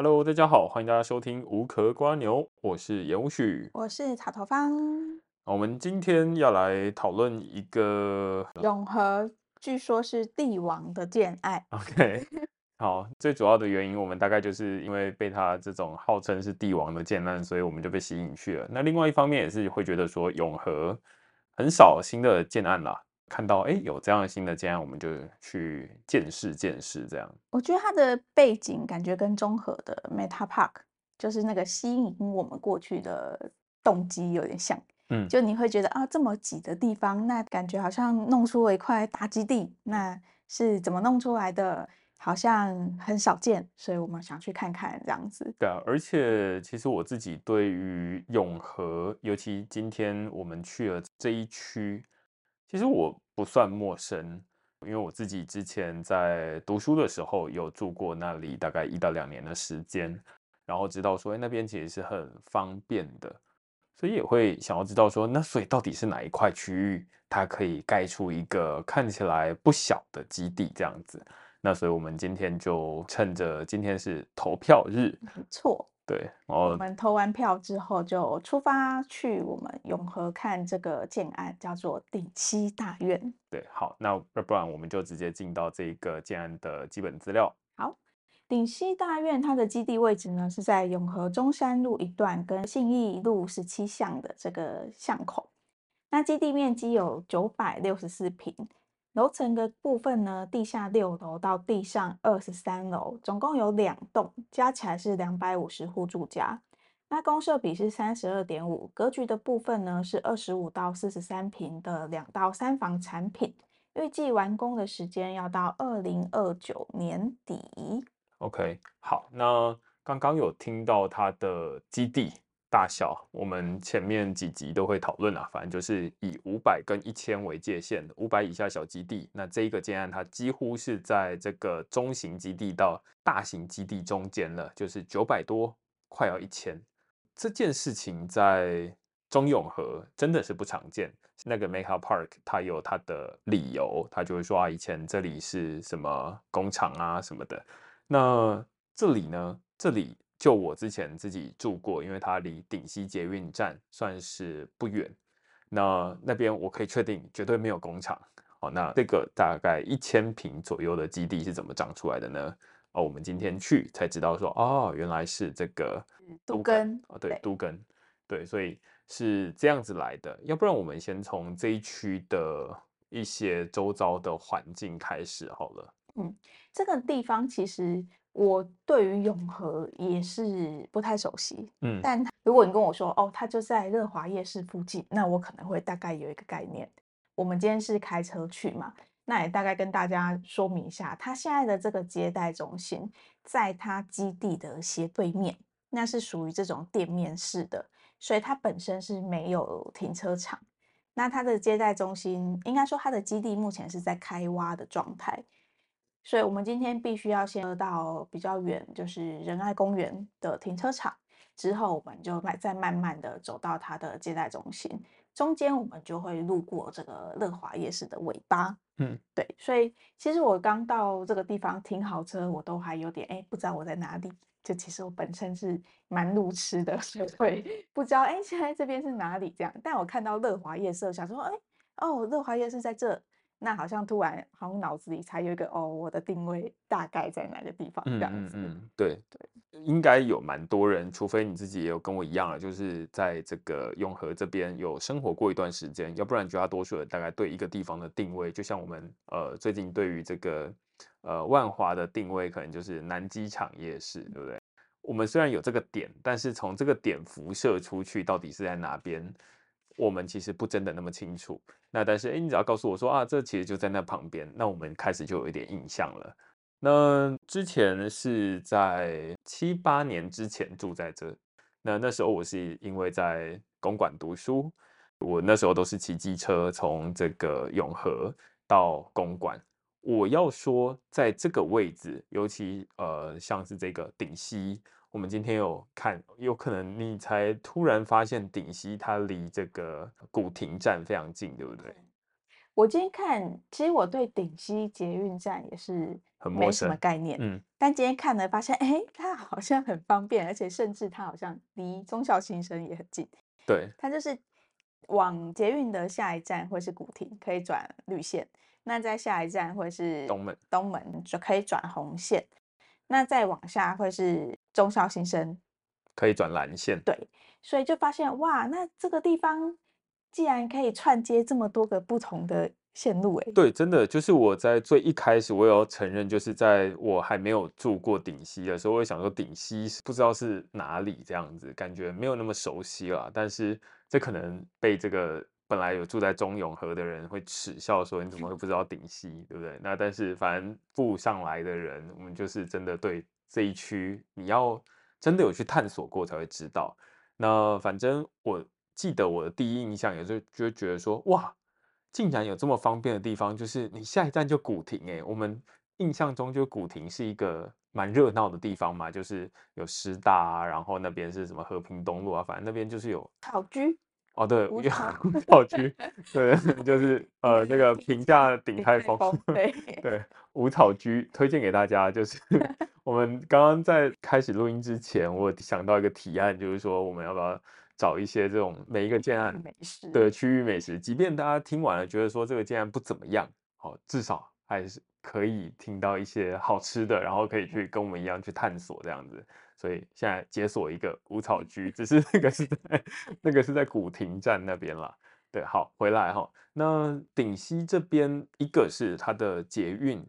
Hello，大家好，欢迎大家收听无壳瓜牛，我是严无许，我是草头方。我们今天要来讨论一个永和，据说是帝王的建案。OK，好，最主要的原因，我们大概就是因为被他这种号称是帝王的建案，所以我们就被吸引去了。那另外一方面也是会觉得说，永和很少新的建案啦。看到哎，有这样新的建案，我们就去见识见识。这样，我觉得它的背景感觉跟中和的 Meta Park 就是那个吸引我们过去的动机有点像。嗯，就你会觉得啊，这么挤的地方，那感觉好像弄出了一块大基地，那是怎么弄出来的？好像很少见，所以我们想去看看这样子。对啊，而且其实我自己对于永和，尤其今天我们去了这一区。其实我不算陌生，因为我自己之前在读书的时候有住过那里，大概一到两年的时间，然后知道说，哎，那边其实是很方便的，所以也会想要知道说，那所以到底是哪一块区域，它可以盖出一个看起来不小的基地这样子？那所以我们今天就趁着今天是投票日，没错。对，然后我们投完票之后就出发去我们永和看这个建案，叫做顶溪大院。对，好，那不然我们就直接进到这个建案的基本资料。好，顶溪大院它的基地位置呢是在永和中山路一段跟信义路十七巷的这个巷口。那基地面积有九百六十四坪。楼层的部分呢，地下六楼到地上二十三楼，总共有两栋，加起来是两百五十户住家。那公设比是三十二点五，格局的部分呢是二十五到四十三平的两到三房产品，预计完工的时间要到二零二九年底。OK，好，那刚刚有听到它的基地。大小，我们前面几集都会讨论啊，反正就是以五百跟一千为界限，五百以下小基地。那这一个建案，它几乎是在这个中型基地到大型基地中间了，就是九百多，快要一千。这件事情在中永和真的是不常见。那个 Meta Park 它有它的理由，它就会说啊，以前这里是什么工厂啊什么的。那这里呢？这里。就我之前自己住过，因为它离顶溪捷运站算是不远。那那边我可以确定绝对没有工厂。好，那这个大概一千平左右的基地是怎么长出来的呢？哦，我们今天去才知道说，哦，原来是这个都根哦，对，都根，对，所以是这样子来的。要不然我们先从这一区的一些周遭的环境开始好了。嗯，这个地方其实。我对于永和也是不太熟悉，嗯，但如果你跟我说，哦，它就在乐华夜市附近，那我可能会大概有一个概念。我们今天是开车去嘛，那也大概跟大家说明一下，它现在的这个接待中心，在它基地的斜对面，那是属于这种店面式的，所以它本身是没有停车场。那它的接待中心，应该说它的基地目前是在开挖的状态。所以，我们今天必须要先到比较远，就是仁爱公园的停车场，之后我们就慢再慢慢的走到它的接待中心，中间我们就会路过这个乐华夜市的尾巴。嗯，对。所以，其实我刚到这个地方停好车，我都还有点哎，不知道我在哪里。就其实我本身是蛮路痴的，所以会不知道哎，现在这边是哪里这样。但我看到乐华夜市，想说哎，哦，乐华夜市在这。那好像突然，好像脑子里才有一个哦，我的定位大概在哪个地方这样子。嗯，嗯，对对，应该有蛮多人，除非你自己也有跟我一样了，就是在这个永和这边有生活过一段时间，要不然绝大多数人大概对一个地方的定位，就像我们呃最近对于这个呃万华的定位，可能就是南机场夜市，对不对？我们虽然有这个点，但是从这个点辐射出去，到底是在哪边？我们其实不真的那么清楚，那但是诶，你只要告诉我说啊，这其实就在那旁边，那我们开始就有一点印象了。那之前是在七八年之前住在这，那那时候我是因为在公馆读书，我那时候都是骑机车从这个永和到公馆。我要说，在这个位置，尤其呃像是这个顶溪。我们今天有看，有可能你才突然发现顶溪它离这个古亭站非常近，对不对？我今天看，其实我对顶溪捷运站也是很没什么概念，嗯，但今天看了发现，哎，它好像很方便，而且甚至它好像离忠孝新生也很近。对，它就是往捷运的下一站会是古亭，可以转绿线；那在下一站会是东门，东门就可以转红线；那再往下会是忠孝新生，可以转蓝线。对，所以就发现哇，那这个地方。既然可以串接这么多个不同的线路，哎，对，真的就是我在最一开始，我也要承认，就是在我还没有住过顶溪的时候，我也想说顶溪不知道是哪里这样子，感觉没有那么熟悉啦。但是这可能被这个本来有住在中永和的人会耻笑说，你怎么会不知道顶溪，对不对？那但是反正住上来的人，我们就是真的对这一区，你要真的有去探索过才会知道。那反正我。记得我的第一印象也是，就觉得说，哇，竟然有这么方便的地方，就是你下一站就古亭哎。我们印象中就古亭是一个蛮热闹的地方嘛，就是有师大啊，然后那边是什么和平东路啊，反正那边就是有草居哦，对，五草草居，对，就是呃那个平价顶泰丰，对 对，五草居推荐给大家，就是 我们刚刚在开始录音之前，我想到一个提案，就是说我们要不要。找一些这种每一个建案的区域美食，即便大家听完了觉得说这个建案不怎么样，好，至少还是可以听到一些好吃的，然后可以去跟我们一样去探索这样子。所以现在解锁一个五草居，只是那个是在那个是在古亭站那边啦。对，好，回来哈，那顶溪这边一个是它的捷运。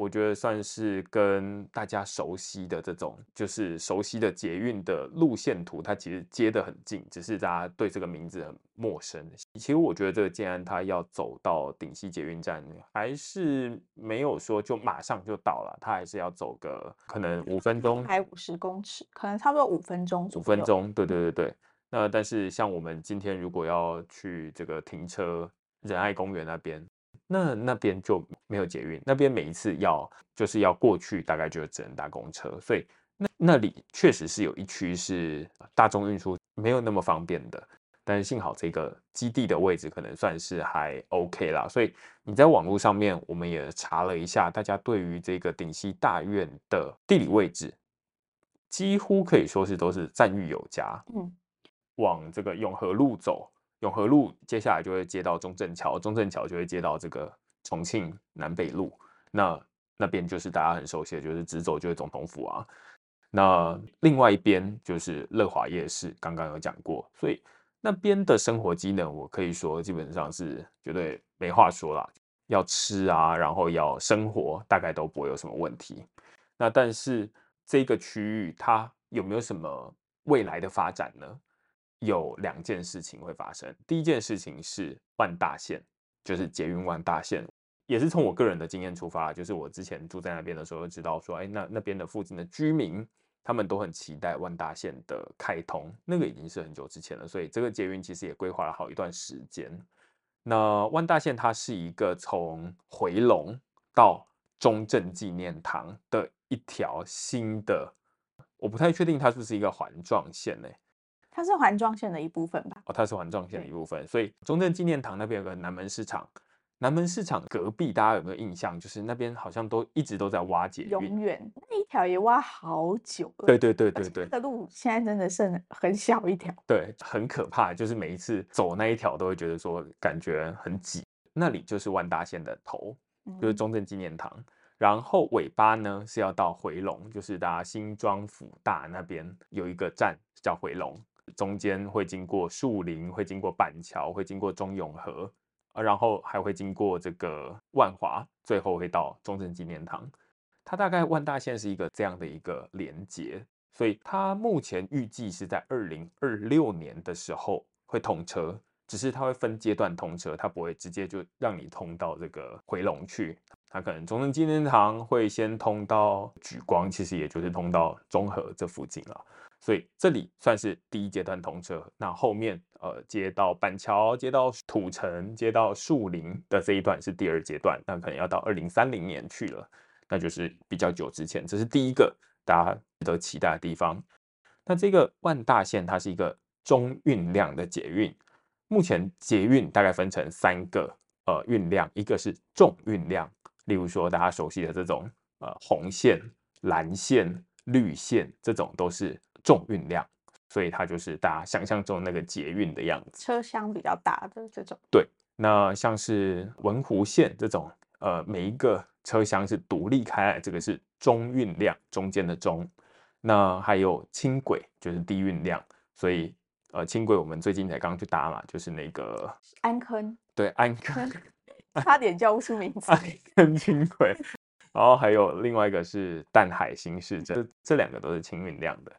我觉得算是跟大家熟悉的这种，就是熟悉的捷运的路线图，它其实接得很近，只是大家对这个名字很陌生。其实我觉得这个建安它要走到顶溪捷运站，还是没有说就马上就到了，它还是要走个可能五分钟，还五十公尺，可能差不多五分钟。五分钟，对对对对。那但是像我们今天如果要去这个停车仁爱公园那边。那那边就没有捷运，那边每一次要就是要过去，大概就只能搭公车，所以那那里确实是有一区是大众运输没有那么方便的。但是幸好这个基地的位置可能算是还 OK 啦，所以你在网络上面我们也查了一下，大家对于这个顶溪大院的地理位置，几乎可以说是都是赞誉有加。嗯，往这个永和路走。永和路接下来就会接到中正桥，中正桥就会接到这个重庆南北路，那那边就是大家很熟悉的，就是直走就是总统府啊。那另外一边就是乐华夜市，刚刚有讲过，所以那边的生活机能，我可以说基本上是绝对没话说啦。要吃啊，然后要生活，大概都不会有什么问题。那但是这个区域它有没有什么未来的发展呢？有两件事情会发生。第一件事情是万大线，就是捷运万大线，也是从我个人的经验出发，就是我之前住在那边的时候，知道说，哎，那那边的附近的居民，他们都很期待万大线的开通。那个已经是很久之前了，所以这个捷运其实也规划了好一段时间。那万大线它是一个从回龙到中正纪念堂的一条新的，我不太确定它是不是一个环状线呢？它是环状线的一部分吧？哦，它是环状线的一部分，所以中正纪念堂那边有个南门市场，南门市场隔壁，大家有没有印象？就是那边好像都一直都在挖捷运，永远那一条也挖好久了。对对对对对，那个路现在真的是很小一条，对，很可怕。就是每一次走那一条都会觉得说感觉很挤。那里就是万大线的头，就是中正纪念堂，嗯、然后尾巴呢是要到回龙，就是大家新庄府大那边有一个站叫回龙。中间会经过树林，会经过板桥，会经过中永和，然后还会经过这个万华，最后会到中正纪念堂。它大概万大线是一个这样的一个连接，所以它目前预计是在二零二六年的时候会通车，只是它会分阶段通车，它不会直接就让你通到这个回龙去，它可能中正纪念堂会先通到莒光，其实也就是通到中和这附近了。所以这里算是第一阶段通车，那后面呃接到板桥、接到土城、接到树林的这一段是第二阶段，那可能要到二零三零年去了，那就是比较久之前。这是第一个大家值得期待的地方。那这个万大线它是一个中运量的捷运，目前捷运大概分成三个呃运量，一个是重运量。例如说大家熟悉的这种呃红线、蓝线、绿线，这种都是重运量，所以它就是大家想象中那个捷运的样子，车厢比较大的这种。对，那像是文湖线这种，呃，每一个车厢是独立开来，这个是中运量，中间的中。那还有轻轨就是低运量，所以呃轻轨我们最近才刚去搭嘛，就是那个安坑，对，安坑，差点叫不出名字，安坑轻轨，然后还有另外一个是淡海新市镇，这这两个都是轻运量的。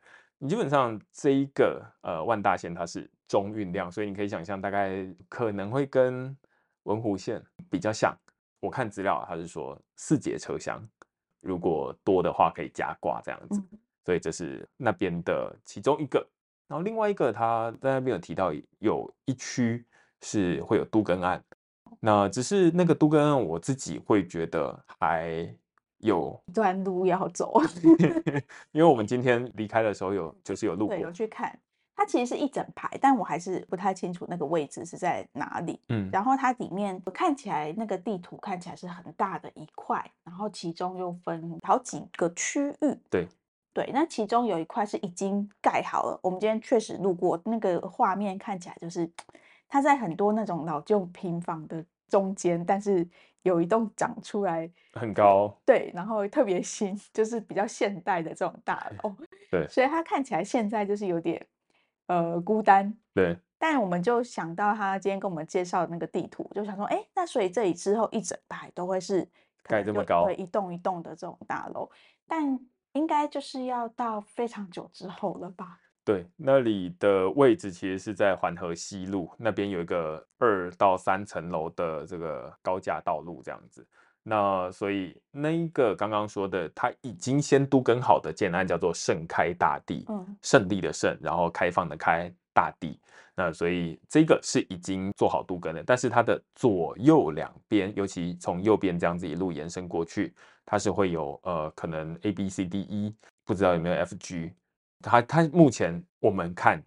你基本上这一个呃万大线它是中运量，所以你可以想象大概可能会跟文湖线比较像。我看资料它是说四节车厢，如果多的话可以加挂这样子。嗯所以这是那边的其中一个，然后另外一个他在那边有提到有一区是会有都更案，那只是那个都更案我自己会觉得还有一段路要走，因为我们今天离开的时候有就是有路过，有去看，它其实是一整排，但我还是不太清楚那个位置是在哪里。嗯，然后它里面看起来那个地图看起来是很大的一块，然后其中又分好几个区域。对。对，那其中有一块是已经盖好了。我们今天确实路过那个画面，看起来就是它在很多那种老旧平房的中间，但是有一栋长出来很高，对，然后特别新，就是比较现代的这种大 楼。对，所以它看起来现在就是有点呃孤单。对，但我们就想到他今天跟我们介绍的那个地图，就想说，哎，那所以这里之后一整排都会是盖这么高，对，一栋一栋的这种大楼，但。应该就是要到非常久之后了吧？对，那里的位置其实是在环河西路那边，有一个二到三层楼的这个高架道路这样子。那所以那一个刚刚说的，它已经先都更好的建案叫做盛开大地，嗯，胜利的胜，然后开放的开大地。那所以这个是已经做好都更的，但是它的左右两边，尤其从右边这样子一路延伸过去。它是会有呃，可能 A B C D E，不知道有没有 F G，它它目前我们看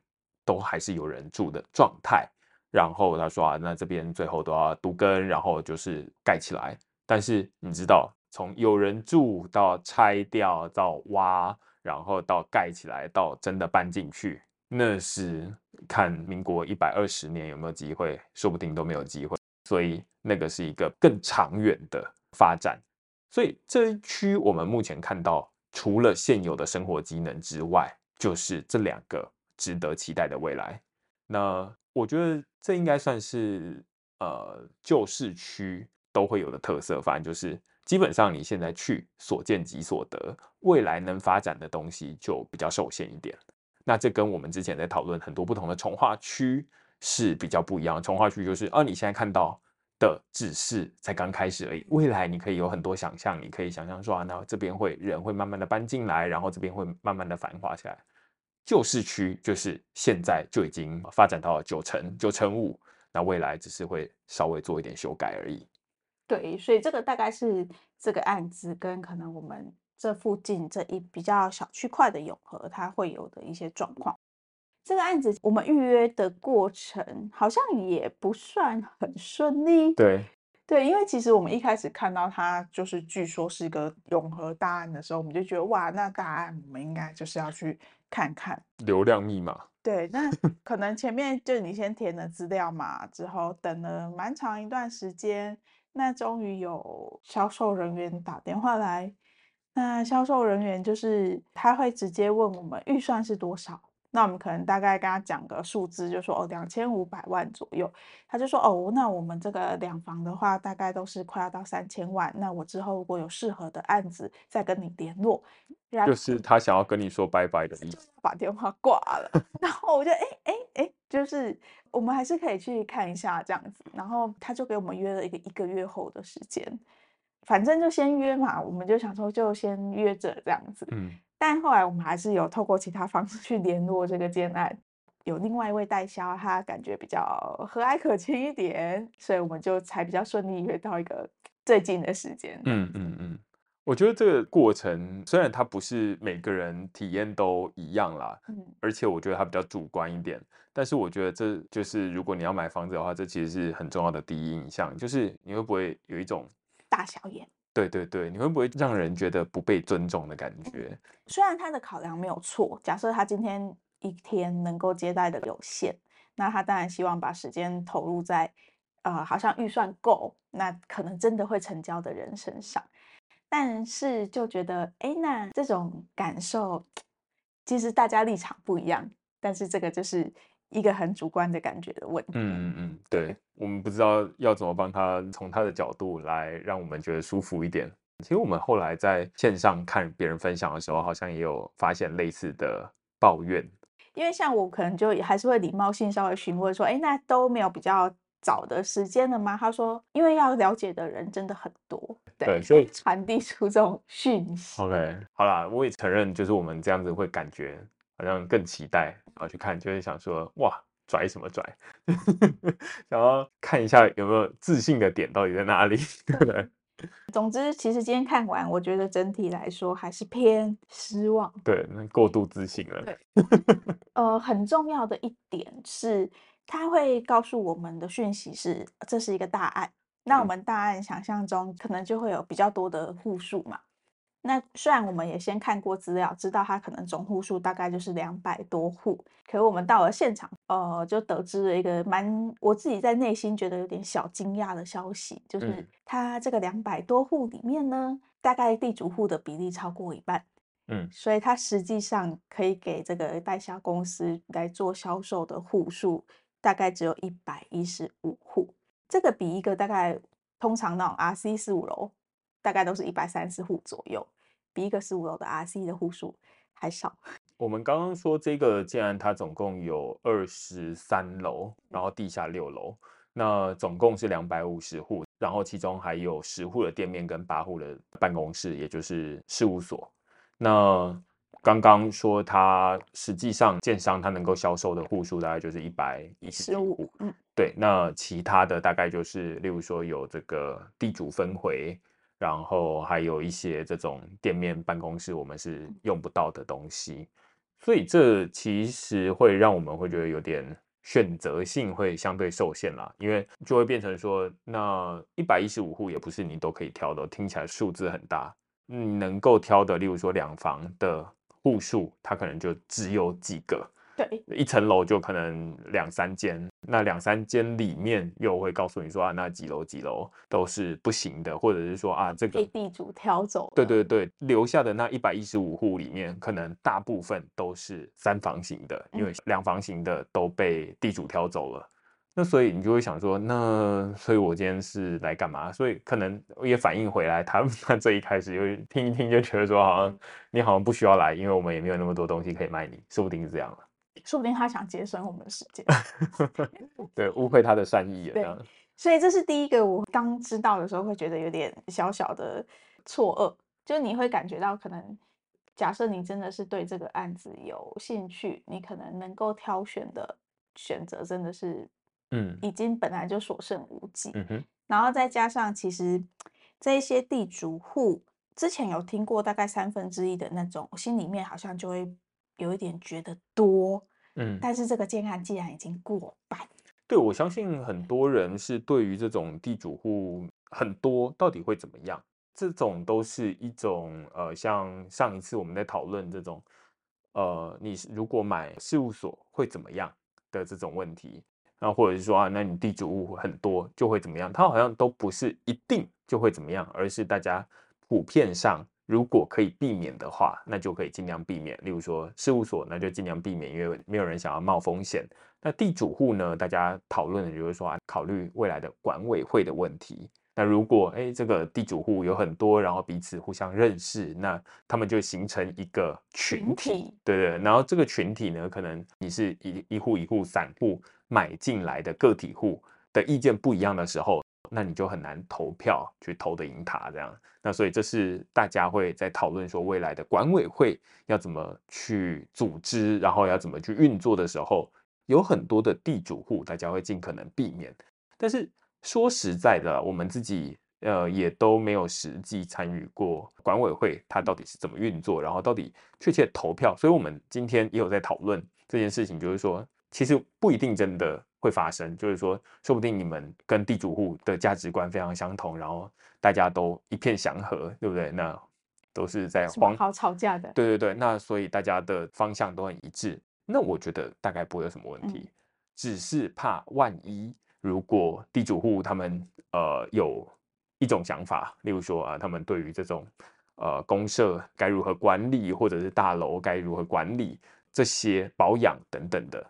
都还是有人住的状态。然后他说啊，那这边最后都要独根，然后就是盖起来。但是你知道，从有人住到拆掉到挖，然后到盖起来，到真的搬进去，那是看民国一百二十年有没有机会，说不定都没有机会。所以那个是一个更长远的发展。所以这一区我们目前看到，除了现有的生活机能之外，就是这两个值得期待的未来。那我觉得这应该算是呃旧市区都会有的特色，反正就是基本上你现在去所见即所得，未来能发展的东西就比较受限一点。那这跟我们之前在讨论很多不同的从化区是比较不一样。从化区就是啊，你现在看到。的只是才刚开始而已，未来你可以有很多想象，你可以想象说啊，那这边会人会慢慢的搬进来，然后这边会慢慢的繁华起来。旧市区就是现在就已经发展到了九成九成五，那未来只是会稍微做一点修改而已。对，所以这个大概是这个案子跟可能我们这附近这一比较小区块的永和，它会有的一些状况。这个案子我们预约的过程好像也不算很顺利。对对，因为其实我们一开始看到它就是据说是一个永和大案的时候，我们就觉得哇，那大案我们应该就是要去看看。流量密码。对，那 可能前面就你先填了资料嘛，之后等了蛮长一段时间，那终于有销售人员打电话来，那销售人员就是他会直接问我们预算是多少。那我们可能大概跟他讲个数字，就说哦，两千五百万左右。他就说哦，那我们这个两房的话，大概都是快要到三千万。那我之后如果有适合的案子，再跟你联络。就是他想要跟你说拜拜的意思，把电话挂了。然后我就哎哎哎，就是我们还是可以去看一下这样子。然后他就给我们约了一个一个月后的时间，反正就先约嘛。我们就想说就先约着这样子。嗯。但后来我们还是有透过其他方式去联络这个建案，有另外一位代销，他感觉比较和蔼可亲一点，所以我们就才比较顺利约到一个最近的时间。嗯嗯嗯，我觉得这个过程虽然它不是每个人体验都一样啦，嗯，而且我觉得它比较主观一点，但是我觉得这就是如果你要买房子的话，这其实是很重要的第一印象，就是你会不会有一种大小眼？对对对，你会不会让人觉得不被尊重的感觉？嗯，虽然他的考量没有错，假设他今天一天能够接待的有限，那他当然希望把时间投入在呃好像预算够，那可能真的会成交的人身上。但是就觉得，哎，那这种感受，其实大家立场不一样，但是这个就是一个很主观的感觉的问题。嗯嗯嗯，对，我们不知道要怎么帮他从他的角度来让我们觉得舒服一点。其实我们后来在线上看别人分享的时候，好像也有发现类似的抱怨。因为像我可能就还是会礼貌性稍微询问说，哎，那都没有比较。早的时间了吗？他说，因为要了解的人真的很多，对，对，所以传递出这种讯息。OK，好啦，我也承认，就是我们这样子会感觉好像更期待啊去看，就会想说，哇，拽什么拽？想要看一下有没有自信的点到底在哪里，对不对？总之，其实今天看完，我觉得整体来说还是偏失望。对，那过度自信了。对，呃，很重要的一点是。他会告诉我们的讯息是，这是一个大案。那我们大案想象中可能就会有比较多的户数嘛。那虽然我们也先看过资料，知道它可能总户数大概就是两百多户，可是我们到了现场，呃，就得知了一个蛮我自己在内心觉得有点小惊讶的消息，就是它这个两百多户里面呢，大概地主户的比例超过一半。嗯，所以它实际上可以给这个代销公司来做销售的户数。大概只有一百一十五户，这个比一个大概通常那种 RC 四五楼，大概都是一百三十户左右，比一个十五楼的 RC 的户数还少。我们刚刚说这个建案它总共有二十三楼，然后地下六楼，那总共是两百五十户，然后其中还有十户的店面跟八户的办公室，也就是事务所。那刚刚说它实际上建商它能够销售的户数大概就是一百一十五户，嗯，对，那其他的大概就是例如说有这个地主分回，然后还有一些这种店面办公室我们是用不到的东西，所以这其实会让我们会觉得有点选择性会相对受限啦，因为就会变成说那一百一十五户也不是你都可以挑的，听起来数字很大，你能够挑的，例如说两房的。户数它可能就只有几个，对，一层楼就可能两三间，那两三间里面又会告诉你说啊，那几楼几楼都是不行的，或者是说啊，这个被地主挑走，对对对，留下的那一百一十五户里面，可能大部分都是三房型的，因为两房型的都被地主挑走了。那所以你就会想说，那所以我今天是来干嘛？所以可能也反映回来，他他这一开始就听一听就觉得说，好像你好像不需要来，因为我们也没有那么多东西可以卖你，说不定是这样了。说不定他想节省我们的时间，对，误会他的善意了。所以这是第一个，我刚知道的时候会觉得有点小小的错愕，就是你会感觉到可能，假设你真的是对这个案子有兴趣，你可能能够挑选的选择真的是。嗯，已经本来就所剩无几，嗯哼，然后再加上其实这一些地主户之前有听过大概三分之一的那种，我心里面好像就会有一点觉得多，嗯，但是这个建案既然已经过半，对，我相信很多人是对于这种地主户很多到底会怎么样，这种都是一种呃，像上一次我们在讨论这种呃，你如果买事务所会怎么样的这种问题。那或者是说啊，那你地主户很多就会怎么样？它好像都不是一定就会怎么样，而是大家普遍上如果可以避免的话，那就可以尽量避免。例如说事务所，那就尽量避免，因为没有人想要冒风险。那地主户呢？大家讨论的就是说啊，考虑未来的管委会的问题。那如果哎，这个地主户有很多，然后彼此互相认识，那他们就形成一个群体，群体对对。然后这个群体呢，可能你是一一户一户散户买进来的个体户的意见不一样的时候，那你就很难投票去投得赢他这样。那所以这是大家会在讨论说未来的管委会要怎么去组织，然后要怎么去运作的时候，有很多的地主户大家会尽可能避免，但是。说实在的，我们自己呃，也都没有实际参与过管委会，它到底是怎么运作，然后到底确切投票。所以，我们今天也有在讨论这件事情，就是说，其实不一定真的会发生，就是说，说不定你们跟地主户的价值观非常相同，然后大家都一片祥和，对不对？那都是在黄好吵架的，对对对。那所以大家的方向都很一致，那我觉得大概不会有什么问题，嗯、只是怕万一如果地主户他们呃有。一种想法，例如说啊，他们对于这种呃公社该如何管理，或者是大楼该如何管理，这些保养等等的，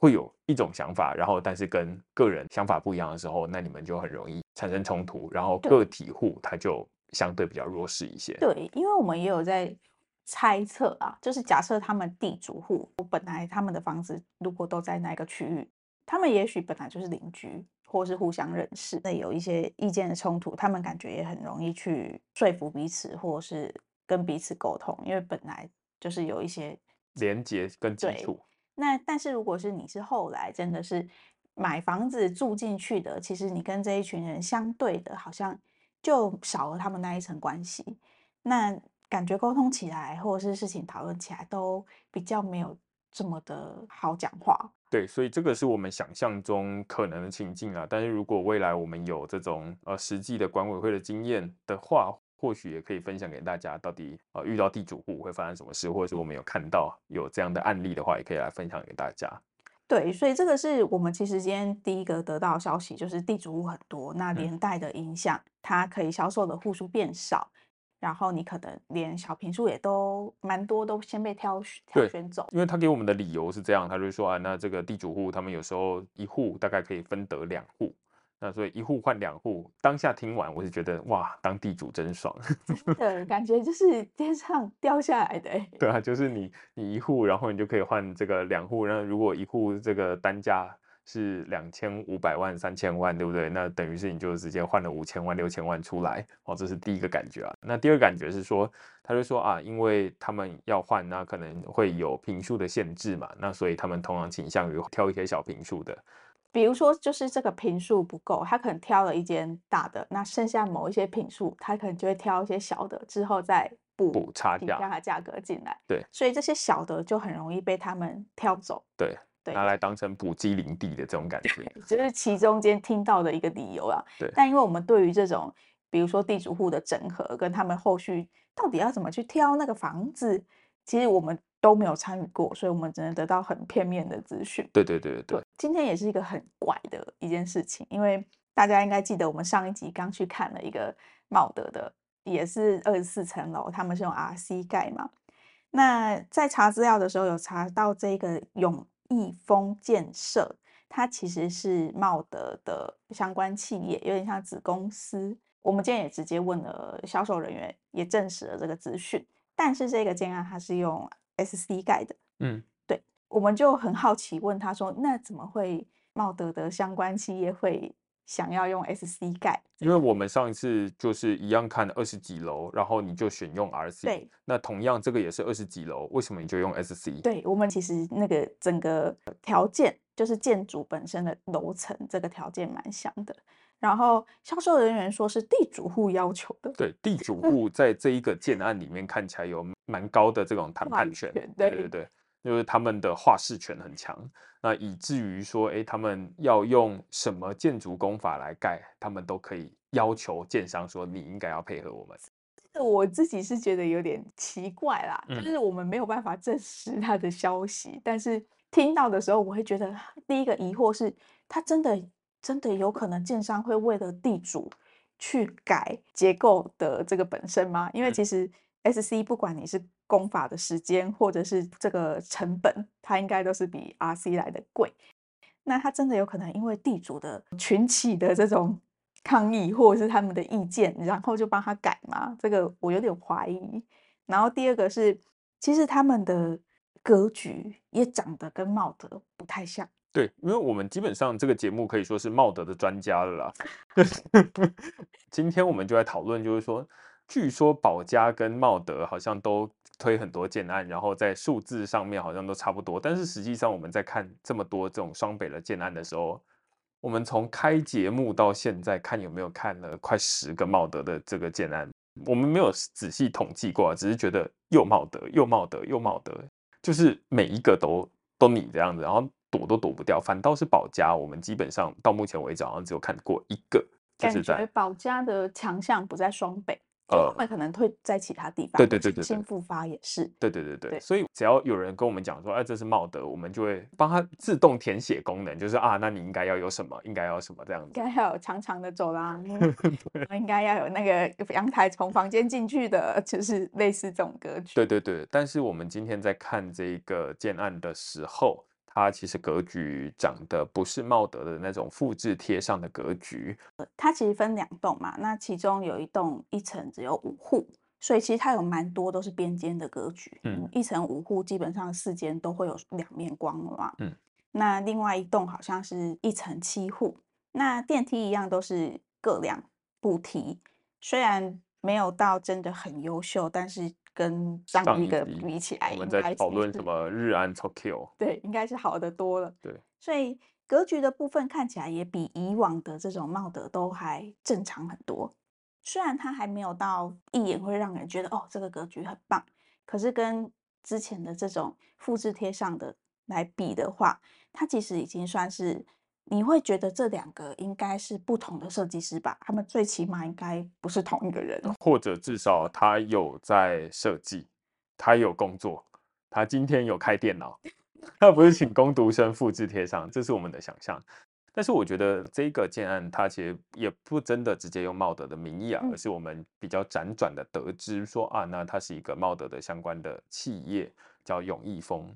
会有一种想法，然后但是跟个人想法不一样的时候，那你们就很容易产生冲突，然后个体户他就相对比较弱势一些。对，因为我们也有在猜测啊，就是假设他们地主户本来他们的房子如果都在那个区域，他们也许本来就是邻居。或是互相认识，那有一些意见的冲突，他们感觉也很容易去说服彼此，或是跟彼此沟通，因为本来就是有一些连结跟基础。那但是如果是你是后来真的是买房子住进去的，其实你跟这一群人相对的，好像就少了他们那一层关系，那感觉沟通起来，或者是事情讨论起来，都比较没有这么的好讲话。对，所以这个是我们想象中可能的情境啊。但是如果未来我们有这种呃实际的管委会的经验的话，或许也可以分享给大家，到底呃遇到地主户会发生什么事，或者是我们有看到有这样的案例的话，也可以来分享给大家。对，所以这个是我们其实今天第一个得到消息，就是地主户很多，那连带的影响，它可以销售的户数变少。然后你可能连小平数也都蛮多，都先被挑挑选走。因为他给我们的理由是这样，他就说啊，那这个地主户他们有时候一户大概可以分得两户，那所以一户换两户。当下听完，我是觉得哇，当地主真爽，对，感觉就是天上掉下来的。对啊，就是你你一户，然后你就可以换这个两户，然后如果一户这个单价。是两千五百万、三千万，对不对？那等于是你就直接换了五千万、六千万出来，哦，这是第一个感觉啊。那第二个感觉是说，他就说啊，因为他们要换，那可能会有坪数的限制嘛，那所以他们通常倾向于挑一些小坪数的。比如说，就是这个平数不够，他可能挑了一间大的，那剩下某一些平数，他可能就会挑一些小的，之后再补补差价，让它价格进来。对，所以这些小的就很容易被他们挑走。对。拿来当成补机林地的这种感觉，就是其中间听到的一个理由啊。对，但因为我们对于这种，比如说地主户的整合，跟他们后续到底要怎么去挑那个房子，其实我们都没有参与过，所以我们只能得到很片面的资讯。对对对对，对。今天也是一个很怪的一件事情，因为大家应该记得，我们上一集刚去看了一个茂德的，也是二十四层楼，他们是用 RC 盖嘛。那在查资料的时候，有查到这个永益丰建设，它其实是茂德的相关企业，有点像子公司。我们今天也直接问了销售人员，也证实了这个资讯。但是这个建案它是用 SC 盖的，嗯，我们就很好奇问他说，那怎么会茂德的相关企业会想要用 SC 盖？因为我们上一次就是一样看二十几楼，然后你就选用 RC。对，那同样这个也是二十几楼，为什么你就用 SC？对，我们其实那个整个条件就是建筑本身的楼层这个条件蛮像的。然后销售人员说是地主户要求的。对，地主户在这一个建案里面看起来有蛮高的这种谈判权。对对对对。就是他们的话事权很强，那以至于说，哎，他们要用什么建筑工法来盖，他们都可以要求建商说，你应该要配合我们。我自己是觉得有点奇怪啦，就是我们没有办法证实他的消息，嗯、但是听到的时候，我会觉得第一个疑惑是，他真的真的有可能建商会为了地主去改结构的这个本身吗？因为其实 SC 不管你是。功法的时间或者是这个成本，它应该都是比 RC 来的贵。那它真的有可能因为地主的群起的这种抗议，或者是他们的意见，然后就帮他改吗？这个我有点怀疑。然后第二个是，其实他们的格局也长得跟茂德不太像。对，因为我们基本上这个节目可以说是茂德的专家了啦。今天我们就来讨论，就是说，据说宝家跟茂德好像都。推很多建案，然后在数字上面好像都差不多，但是实际上我们在看这么多这种双北的建案的时候，我们从开节目到现在看有没有看了快十个茂德的这个建案，我们没有仔细统计过，只是觉得又茂德又茂德又茂德，就是每一个都都你这样子，然后躲都躲不掉。反倒是保家，我们基本上到目前为止好像只有看过一个，就是在感觉宝佳的强项不在双北。呃，会可能会在其他地方，对对对对，新复发也是，对对对对，所以只要有人跟我们讲说，哎，这是茂德，我们就会帮他自动填写功能，就是啊，那你应该要有什么，应该要什么这样子，应该。要有长长的走廊，应该要有那个阳台从房间进去的，就是类似这种格局。对对对，但是我们今天在看这个建案的时候。它其实格局长得不是茂德的那种复制贴上的格局，它其实分两栋嘛，那其中有一栋一层只有五户，所以其实它有蛮多都是边间的格局。嗯，一层五户基本上四间都会有两面光嘛。嗯，那另外一栋好像是一层七户，那电梯一样都是各两步梯，虽然没有到真的很优秀，但是。跟上一个比起来，我们在讨论什么日安 Tokyo，对，应该是好的多了。对，所以格局的部分看起来也比以往的这种茂德都还正常很多。虽然它还没有到一眼会让人觉得哦，这个格局很棒，可是跟之前的这种复制贴上的来比的话，它其实已经算是。你会觉得这两个应该是不同的设计师吧？他们最起码应该不是同一个人，或者至少他有在设计，他有工作，他今天有开电脑，他不是请工读生复制贴上，这是我们的想象。但是我觉得这个建案，它其实也不真的直接用茂德的名义啊，而是我们比较辗转的得知说啊，那它是一个茂德的相关的企业，叫永益丰。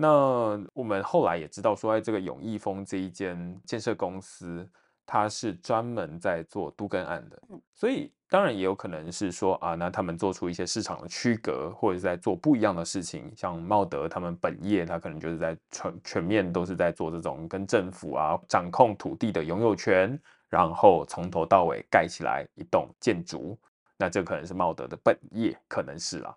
那我们后来也知道说，在这个永益丰这一间建设公司，它是专门在做都更案的，所以当然也有可能是说啊，那他们做出一些市场的区隔，或者是在做不一样的事情。像茂德他们本业，他可能就是在全全面都是在做这种跟政府啊掌控土地的拥有权，然后从头到尾盖起来一栋建筑，那这可能是茂德的本业，可能是啦。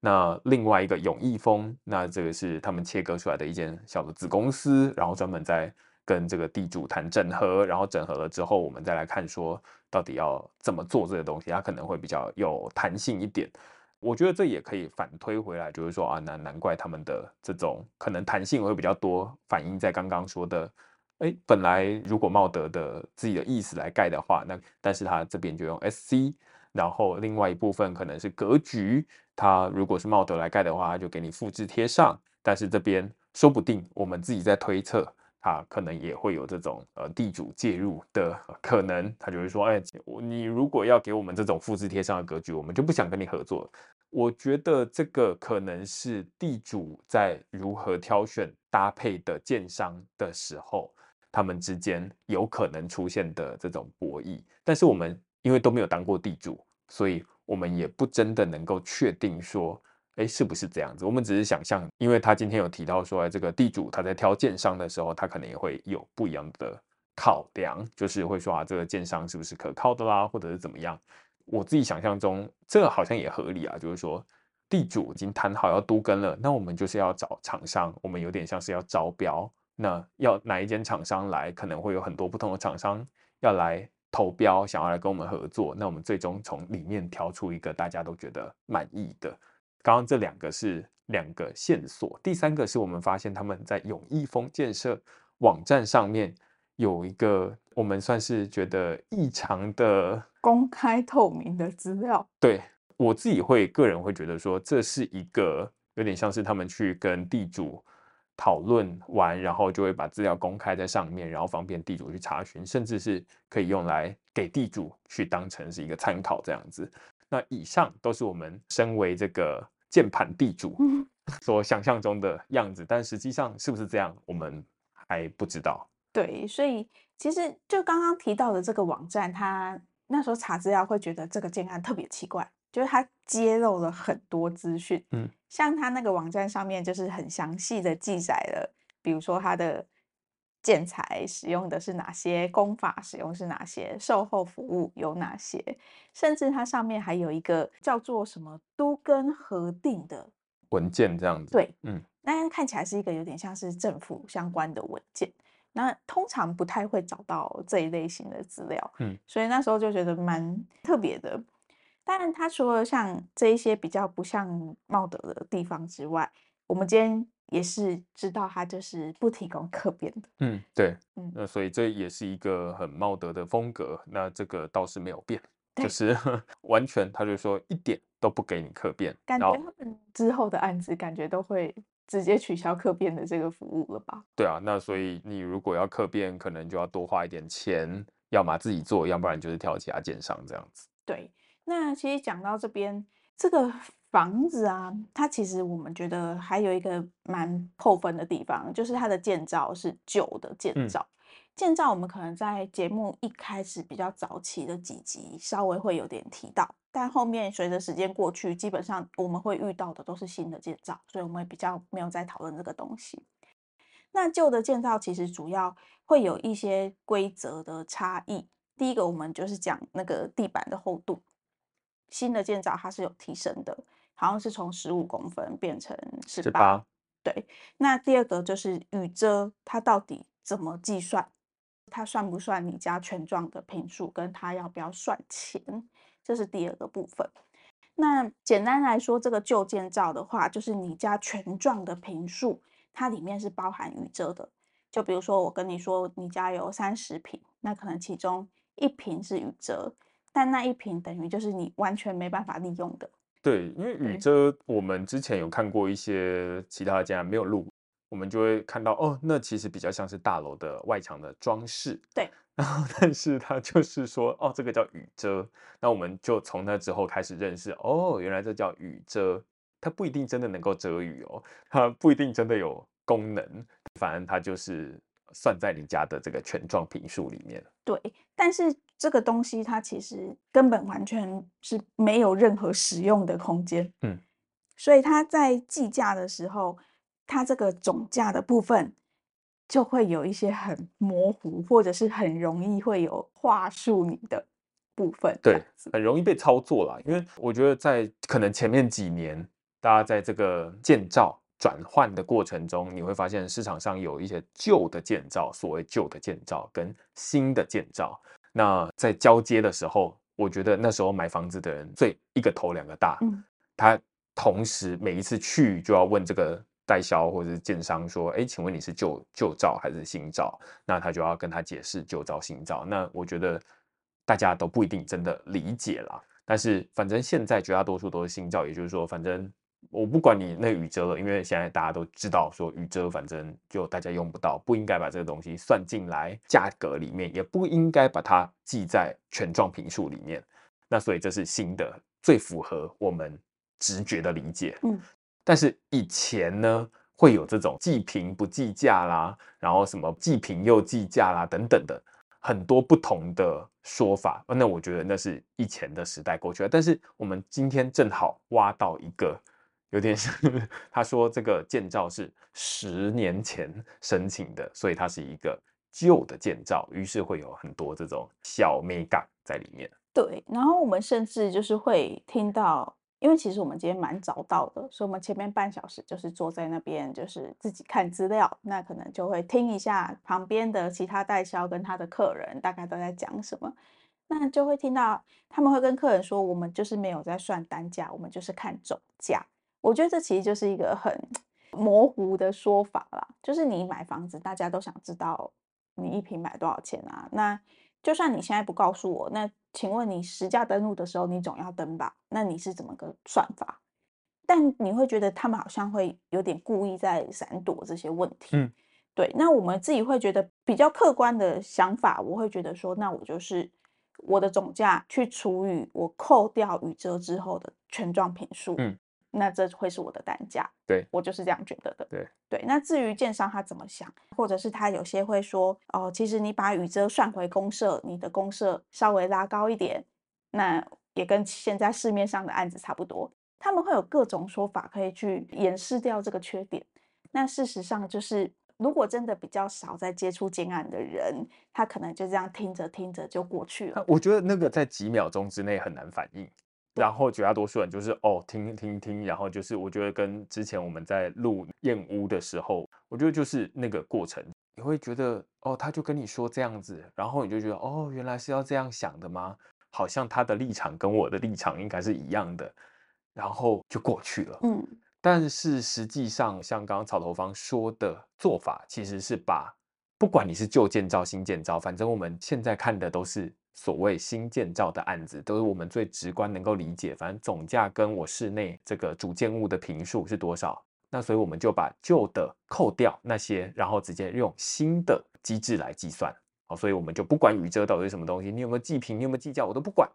那另外一个永益丰，那这个是他们切割出来的一间小的子公司，然后专门在跟这个地主谈整合，然后整合了之后，我们再来看说到底要怎么做这个东西，它可能会比较有弹性一点。我觉得这也可以反推回来，就是说啊，难难怪他们的这种可能弹性会比较多，反映在刚刚说的，哎，本来如果茂德的自己的意思来盖的话，那但是他这边就用 SC。然后另外一部分可能是格局，它如果是茂德来盖的话，它就给你复制贴上。但是这边说不定我们自己在推测，它可能也会有这种呃地主介入的可能。他就会说，哎，你如果要给我们这种复制贴上的格局，我们就不想跟你合作。我觉得这个可能是地主在如何挑选搭配的建商的时候，他们之间有可能出现的这种博弈。但是我们。因为都没有当过地主，所以我们也不真的能够确定说，哎，是不是这样子？我们只是想象，因为他今天有提到说，这个地主他在挑建商的时候，他可能也会有不一样的考量，就是会说啊，这个建商是不是可靠的啦，或者是怎么样？我自己想象中，这个好像也合理啊，就是说，地主已经谈好要都跟了，那我们就是要找厂商，我们有点像是要招标，那要哪一间厂商来，可能会有很多不同的厂商要来。投标想要来跟我们合作，那我们最终从里面挑出一个大家都觉得满意的。刚刚这两个是两个线索，第三个是我们发现他们在永益丰建设网站上面有一个我们算是觉得异常的公开透明的资料。对，我自己会个人会觉得说，这是一个有点像是他们去跟地主。讨论完，然后就会把资料公开在上面，然后方便地主去查询，甚至是可以用来给地主去当成是一个参考这样子。那以上都是我们身为这个键盘地主 所想象中的样子，但实际上是不是这样，我们还不知道。对，所以其实就刚刚提到的这个网站，它那时候查资料会觉得这个建案特别奇怪。就是它揭露了很多资讯，嗯，像他那个网站上面就是很详细的记载了，比如说他的建材使用的是哪些，工法使用是哪些，售后服务有哪些，甚至它上面还有一个叫做什么都跟核定的文件这样子，对，嗯，那看起来是一个有点像是政府相关的文件。那通常不太会找到这一类型的资料，嗯，所以那时候就觉得蛮特别的。当然，他除了像这一些比较不像茂德的地方之外，我们今天也是知道他就是不提供客变的，嗯，对，嗯，那所以这也是一个很茂德的风格。那这个倒是没有变，就是 完全他就说一点都不给你客变，感觉他们之后的案子感觉都会。直接取消客变的这个服务了吧？对啊，那所以你如果要客变，可能就要多花一点钱，要么自己做，要不然就是挑其他建商这样子。对，那其实讲到这边，这个房子啊，它其实我们觉得还有一个蛮扣分的地方，就是它的建造是旧的建造。嗯建造我们可能在节目一开始比较早期的几集稍微会有点提到，但后面随着时间过去，基本上我们会遇到的都是新的建造，所以我们也比较没有在讨论这个东西。那旧的建造其实主要会有一些规则的差异。第一个，我们就是讲那个地板的厚度，新的建造它是有提升的，好像是从十五公分变成十八。对。那第二个就是雨遮，它到底怎么计算？它算不算你家全幢的坪数？跟它要不要算钱？这是第二个部分。那简单来说，这个旧建造的话，就是你家全幢的坪数，它里面是包含雨遮的。就比如说，我跟你说，你家有三十坪，那可能其中一坪是雨遮，但那一瓶等于就是你完全没办法利用的。对，因为雨遮，我们之前有看过一些其他的家没有录。我们就会看到哦，那其实比较像是大楼的外墙的装饰。对，然后但是它就是说哦，这个叫雨遮。那我们就从那之后开始认识哦，原来这叫雨遮，它不一定真的能够遮雨哦，它不一定真的有功能，反正它就是算在你家的这个权状坪数里面。对，但是这个东西它其实根本完全是没有任何使用的空间。嗯，所以它在计价的时候。它这个总价的部分就会有一些很模糊，或者是很容易会有话术你的部分，对，很容易被操作啦。因为我觉得在可能前面几年，大家在这个建造转换的过程中，你会发现市场上有一些旧的建造，所谓旧的建造跟新的建造，那在交接的时候，我觉得那时候买房子的人最一个头两个大，嗯，他同时每一次去就要问这个。代销或者是建商说：“哎，请问你是旧旧造还是新造？”那他就要跟他解释旧造、新造。那我觉得大家都不一定真的理解啦。但是反正现在绝大多数都是新造，也就是说，反正我不管你那雨遮了，因为现在大家都知道说雨遮，反正就大家用不到，不应该把这个东西算进来价格里面，也不应该把它记在权状评述里面。那所以这是新的，最符合我们直觉的理解。嗯。但是以前呢，会有这种计评不计价啦，然后什么计评又计价啦等等的很多不同的说法。那我觉得那是以前的时代过去了。但是我们今天正好挖到一个有点像，他说这个建造是十年前申请的，所以它是一个旧的建造，于是会有很多这种小美感在里面。对，然后我们甚至就是会听到。因为其实我们今天蛮早到的，所以我们前面半小时就是坐在那边，就是自己看资料，那可能就会听一下旁边的其他代销跟他的客人大概都在讲什么，那就会听到他们会跟客人说，我们就是没有在算单价，我们就是看总价。我觉得这其实就是一个很模糊的说法啦，就是你买房子，大家都想知道你一平买多少钱啊？那就算你现在不告诉我，那请问你实价登录的时候，你总要登吧？那你是怎么个算法？但你会觉得他们好像会有点故意在闪躲这些问题。嗯，对。那我们自己会觉得比较客观的想法，我会觉得说，那我就是我的总价去除以我扣掉雨遮之后的全状坪数。嗯。那这会是我的单价，对，我就是这样觉得的。对对，那至于建商他怎么想，或者是他有些会说，哦，其实你把雨遮算回公社，你的公社稍微拉高一点，那也跟现在市面上的案子差不多。他们会有各种说法可以去掩饰掉这个缺点。那事实上就是，如果真的比较少在接触建案的人，他可能就这样听着听着就过去了。我觉得那个在几秒钟之内很难反应。然后绝大多数人就是哦，听听听，然后就是我觉得跟之前我们在录燕屋的时候，我觉得就是那个过程，你会觉得哦，他就跟你说这样子，然后你就觉得哦，原来是要这样想的吗？好像他的立场跟我的立场应该是一样的，然后就过去了。嗯，但是实际上，像刚刚草头方说的做法，其实是把不管你是旧建造、新建造，反正我们现在看的都是所谓新建造的案子，都是我们最直观能够理解。反正总价跟我室内这个主建物的坪数是多少，那所以我们就把旧的扣掉那些，然后直接用新的机制来计算。好，所以我们就不管雨遮到底是什么东西，你有没有计平，你有没有计价，我都不管，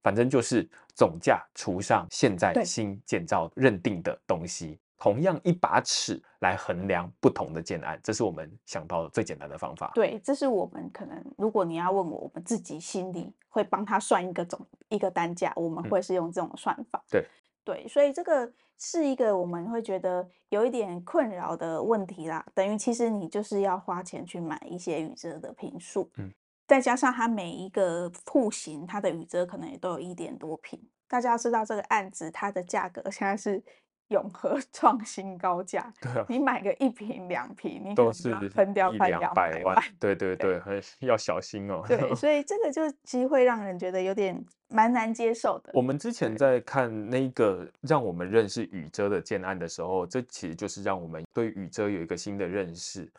反正就是总价除上现在新建造认定的东西，同样一把尺来衡量不同的建案，这是我们想到的最简单的方法。对，这是我们可能，如果你要问我，我们自己心里会帮他算一个总一个单价，我们会是用这种算法。嗯、对。对，所以这个是一个我们会觉得有一点困扰的问题啦。等于其实你就是要花钱去买一些雨遮的平数，嗯，再加上它每一个户型，它的雨遮可能也都有一点多平。大家要知道这个案子它的价格现在是。永和 创新高价，对啊，你买个一瓶两瓶，你都是分掉快两百万，对对对，很要小心哦。对，所以这个就其实会让人觉得有点蛮难接受的。我们之前在看那个让我们认识雨遮的建案的时候，这其实就是让我们对雨遮有一个新的认识。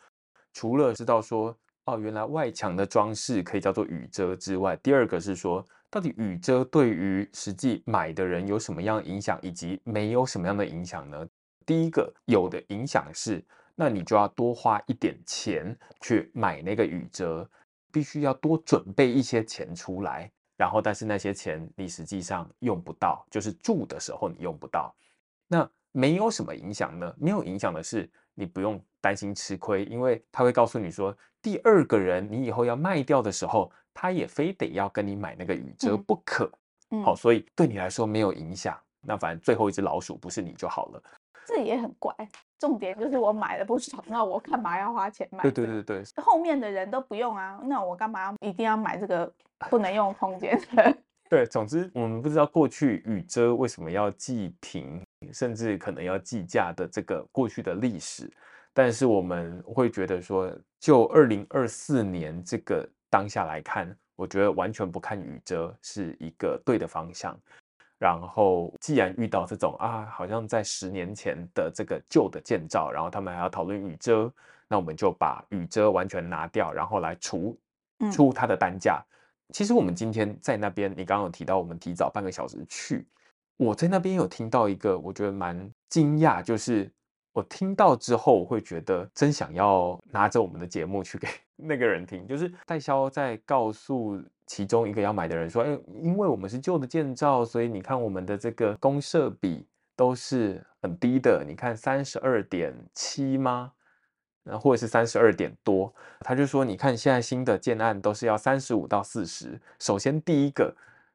除了知道说，哦，原来外墙的装饰可以叫做雨遮之外，第二个是说。到底雨遮对于实际买的人有什么样的影响，以及没有什么样的影响呢？第一个有的影响是，那你就要多花一点钱去买那个雨遮，必须要多准备一些钱出来，然后但是那些钱你实际上用不到，就是住的时候你用不到。那没有什么影响呢？没有影响的是，你不用担心吃亏，因为他会告诉你说，第二个人你以后要卖掉的时候。他也非得要跟你买那个雨遮不可，好、嗯嗯哦，所以对你来说没有影响。那反正最后一只老鼠不是你就好了。这也很怪，重点就是我买了不爽，那我干嘛要花钱买？对对对对，后面的人都不用啊，那我干嘛一定要买这个不能用空间的？对，总之我们不知道过去雨遮为什么要计平，甚至可能要计价的这个过去的历史，但是我们会觉得说，就二零二四年这个。当下来看，我觉得完全不看雨遮是一个对的方向。然后，既然遇到这种啊，好像在十年前的这个旧的建造，然后他们还要讨论雨遮，那我们就把雨遮完全拿掉，然后来除出它的单价。嗯。其实我们今天在那边，你刚刚有提到我们提早半个小时去，我在那边有听到一个我觉得蛮惊讶，就是。我听到之后，我会觉得真想要拿着我们的节目去给 那个人听。就是代销在告诉其中一个要买的人说：“哎，因为我们是旧的建造，所以你看我们的这个公设比都是很低的。你看三十二点七吗？然后或者是三十二点多。”他就说：“你看现在新的建案都是要三十五到四十。首先第一个。”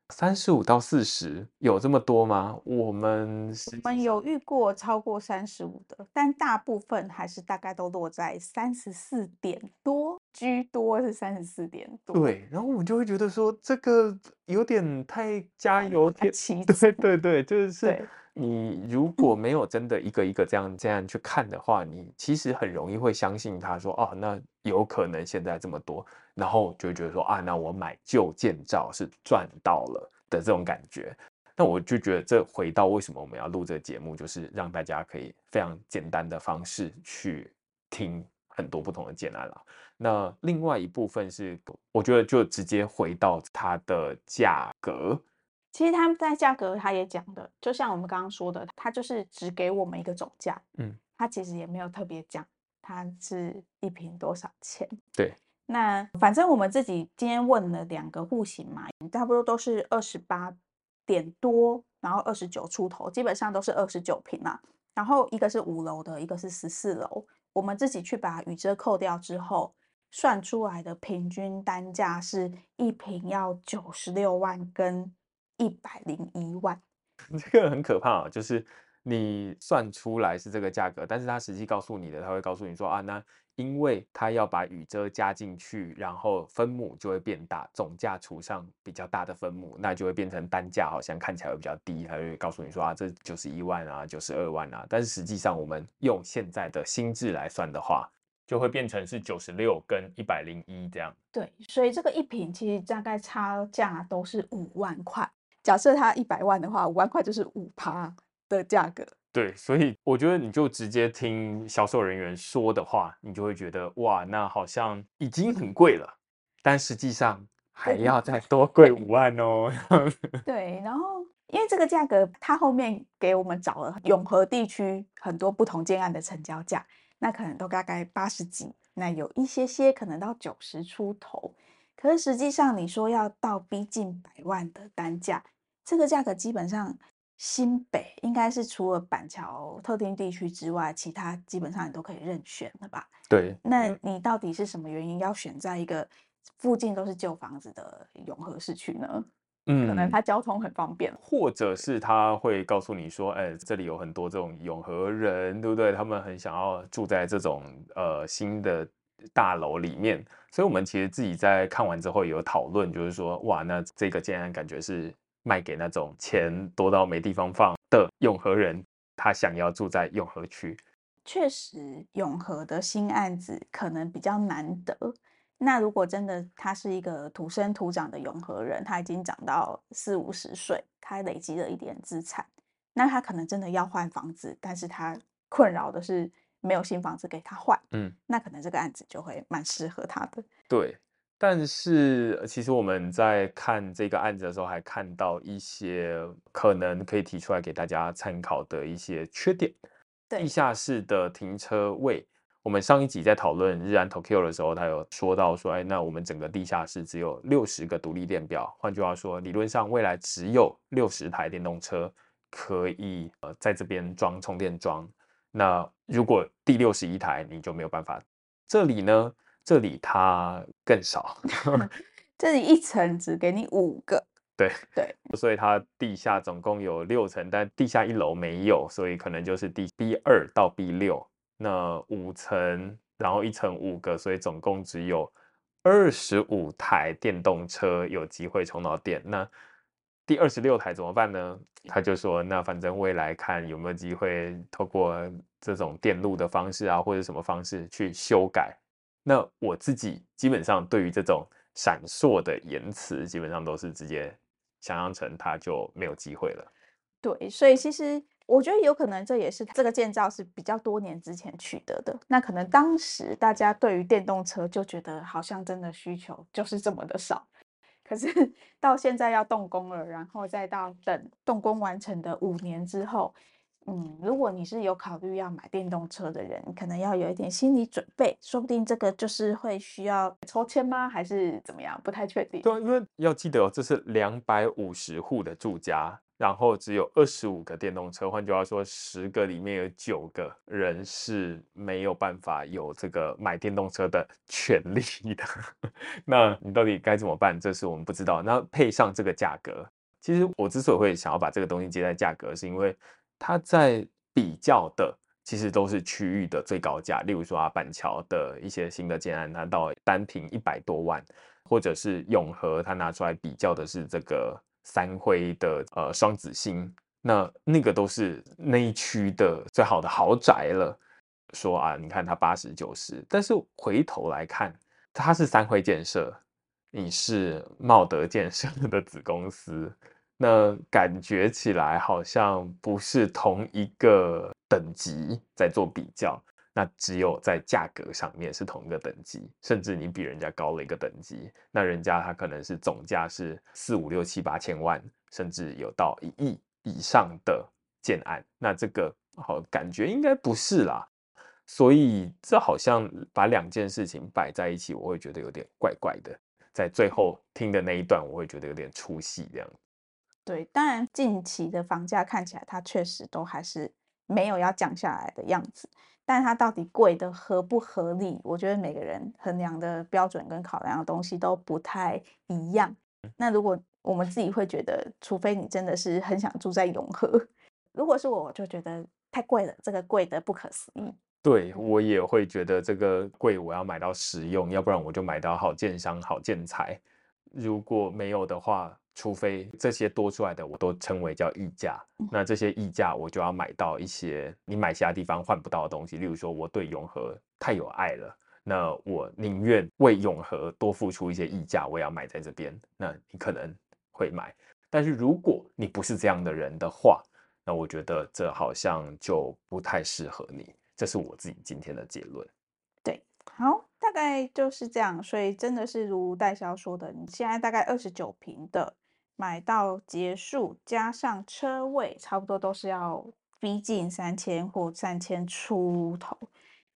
三十五到四十有这么多吗？我们我们有遇过超过三十五的，但大部分还是大概都落在三十四点多居多，是三十四点多。对，然后我们就会觉得说这个有点太加油添醋。对对对，就是你如果没有真的一个一个这样这样去看的话，你其实很容易会相信他说哦，那有可能现在这么多。然后就会觉得说啊，那我买旧建造是赚到了的这种感觉。那我就觉得这回到为什么我们要录这个节目，就是让大家可以非常简单的方式去听很多不同的建案了。那另外一部分是，我觉得就直接回到它的价格。其实他们在价格他也讲的，就像我们刚刚说的，他就是只给我们一个总价，嗯，他其实也没有特别讲他是一平多少钱，对。那反正我们自己今天问了两个户型嘛，差不多都是二十八点多，然后二十九出头，基本上都是二十九平啦。然后一个是五楼的，一个是十四楼。我们自己去把雨遮扣掉之后，算出来的平均单价是一平要九十六万跟一百零一万。这个很可怕啊，就是你算出来是这个价格，但是他实际告诉你的，他会告诉你说啊，那。因为他要把雨遮加进去，然后分母就会变大，总价除上比较大的分母，那就会变成单价，好像看起来会比较低。他会告诉你说啊，这九十一万啊，九十二万啊。但是实际上，我们用现在的新制来算的话，就会变成是九十六跟一百零一这样。对，所以这个一坪其实大概差价都是五万块。假设它一百万的话，五万块就是五趴的价格。对，所以我觉得你就直接听销售人员说的话，你就会觉得哇，那好像已经很贵了，但实际上还要 再多贵五万哦。对，然后因为这个价格，它后面给我们找了永和地区很多不同建案的成交价。那可能都大概八十几，那有一些些可能到九十出头，可是实际上你说要到逼近百万的单价，这个价格基本上新北应该是除了板桥特定地区之外，其他基本上你都可以任选的吧？对，那你到底是什么原因要选在一个附近都是旧房子的永和市区呢？嗯，可能它交通很方便，或者是他会告诉你说，哎，这里有很多这种永和人，对不对？他们很想要住在这种呃新的大楼里面，所以我们其实自己在看完之后也有讨论，就是说，哇，那这个建案感觉是卖给那种钱多到没地方放的永和人，他想要住在永和区。确实，永和的新案子可能比较难得。那如果真的他是一个土生土长的永和人，他已经长到四五十岁，他累积了一点资产，那他可能真的要换房子，但是他困扰的是没有新房子给他换，嗯，那可能这个案子就会蛮适合他的。对，但是其实我们在看这个案子的时候，还看到一些可能可以提出来给大家参考的一些缺点，对，地下室的停车位。我们上一集在讨论日安 Tokyo 的时候，他有说到说，哎，那我们整个地下室只有六十个独立电表，换句话说，理论上未来只有六十台电动车可以呃在这边装充电桩。那如果第六十一台你就没有办法。这里呢，这里它更少，这里一层只给你五个。对对，所以它地下总共有六层，但地下一楼没有，所以可能就是第 B 二到 B 六。那五层，然后一层五个，所以总共只有二十五台电动车有机会充到电。那第二十六台怎么办呢？他就说，那反正未来看有没有机会透过这种电路的方式啊，或者什么方式去修改。那我自己基本上对于这种闪烁的言辞，基本上都是直接想象成它就没有机会了。对，所以其实。我觉得有可能这也是这个建造是比较多年之前取得的，那可能当时大家对于电动车就觉得好像真的需求就是这么的少，可是到现在要动工了，然后再到等动工完成的五年之后，嗯，如果你是有考虑要买电动车的人，可能要有一点心理准备，说不定这个就是会需要抽签吗？还是怎么样？不太确定。对，因为要记得哦，这是两百五十户的住家。然后只有二十五个电动车，换句话说，十个里面有九个人是没有办法有这个买电动车的权利的。那你到底该怎么办？这是我们不知道。那配上这个价格，其实我之所以会想要把这个东西接在价格，是因为它在比较的其实都是区域的最高价。例如说啊，板桥的一些新的建案，拿到单坪一百多万，或者是永和，它拿出来比较的是这个。三辉的呃双子星，那那个都是那一区的最好的豪宅了。说啊，你看它八十九十，但是回头来看，它是三辉建设，你是茂德建设的子公司，那感觉起来好像不是同一个等级在做比较。那只有在价格上面是同一个等级，甚至你比人家高了一个等级，那人家他可能是总价是四五六七八千万，甚至有到一亿以上的建案，那这个好感觉应该不是啦，所以这好像把两件事情摆在一起，我会觉得有点怪怪的，在最后听的那一段，我会觉得有点出戏这样。对，当然近期的房价看起来，它确实都还是没有要降下来的样子。但它到底贵的合不合理？我觉得每个人衡量的标准跟考量的东西都不太一样。那如果我们自己会觉得，除非你真的是很想住在永和，如果是我，我就觉得太贵了，这个贵的不可思议。对，我也会觉得这个贵，我要买到实用，要不然我就买到好建商、好建材。如果没有的话，除非这些多出来的我都称为叫溢价，那这些溢价我就要买到一些你买其他地方换不到的东西，例如说我对永和太有爱了，那我宁愿为永和多付出一些溢价，我也要买在这边，那你可能会买。但是如果你不是这样的人的话，那我觉得这好像就不太适合你。这是我自己今天的结论。对，好。大概就是这样，所以真的是如代销说的，你现在大概二十九平的买到结束，加上车位，差不多都是要逼近三千或三千出头。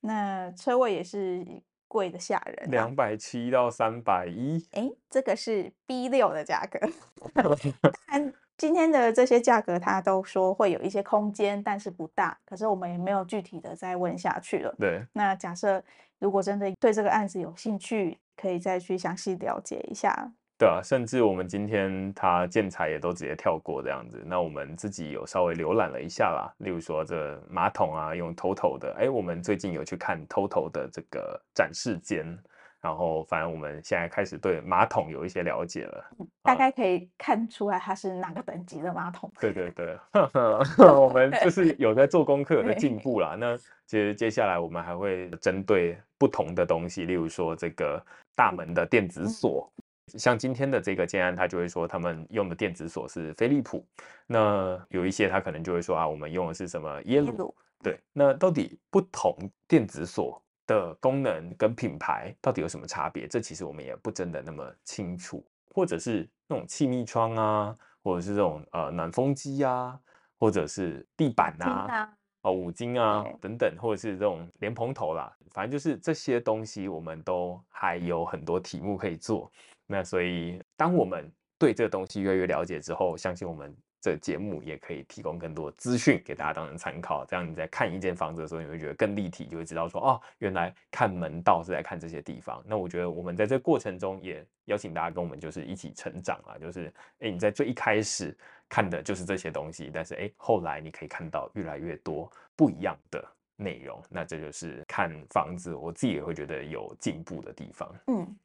那车位也是贵的吓人，两百七到三百一。哎，这个是 B 六的价格。今天的这些价格，他都说会有一些空间，但是不大。可是我们也没有具体的再问下去了。对。那假设如果真的对这个案子有兴趣，可以再去详细了解一下。对啊，甚至我们今天它建材也都直接跳过这样子。那我们自己有稍微浏览了一下啦，例如说这马桶啊，用 TOTO 的。哎，我们最近有去看 TOTO 的这个展示间。然后，反正我们现在开始对马桶有一些了解了，大概可以看出来它是哪个等级的马桶。对对对，我们就是有在做功课，有在进步啦。那其实接下来我们还会针对不同的东西，例如说这个大门的电子锁，像今天的这个建安，他就会说他们用的电子锁是飞利浦。那有一些他可能就会说啊，我们用的是什么耶鲁？对，那到底不同电子锁的功能跟品牌到底有什么差别？这其实我们也不真的那么清楚，或者是那种气密窗啊，或者是这种呃暖风机啊，或者是地板啊，哦五金啊等等，或者是这种莲蓬头啦，反正就是这些东西，我们都还有很多题目可以做。那所以当我们对这个东西越来越了解之后，相信我们。这节目也可以提供更多资讯给大家当成参考，这样你在看一间房子的时候，你会觉得更立体，就会知道说哦，原来看门道是在看这些地方。那我觉得我们在这过程中也邀请大家跟我们就是一起成长啊，就是诶，你在最一开始看的就是这些东西，但是诶，后来你可以看到越来越多不一样的内容，那这就是看房子，我自己也会觉得有进步的地方。嗯。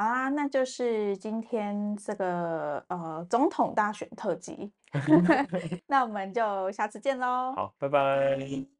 好啦，那就是今天这个呃总统大选特辑，那我们就下次见喽。好，拜拜。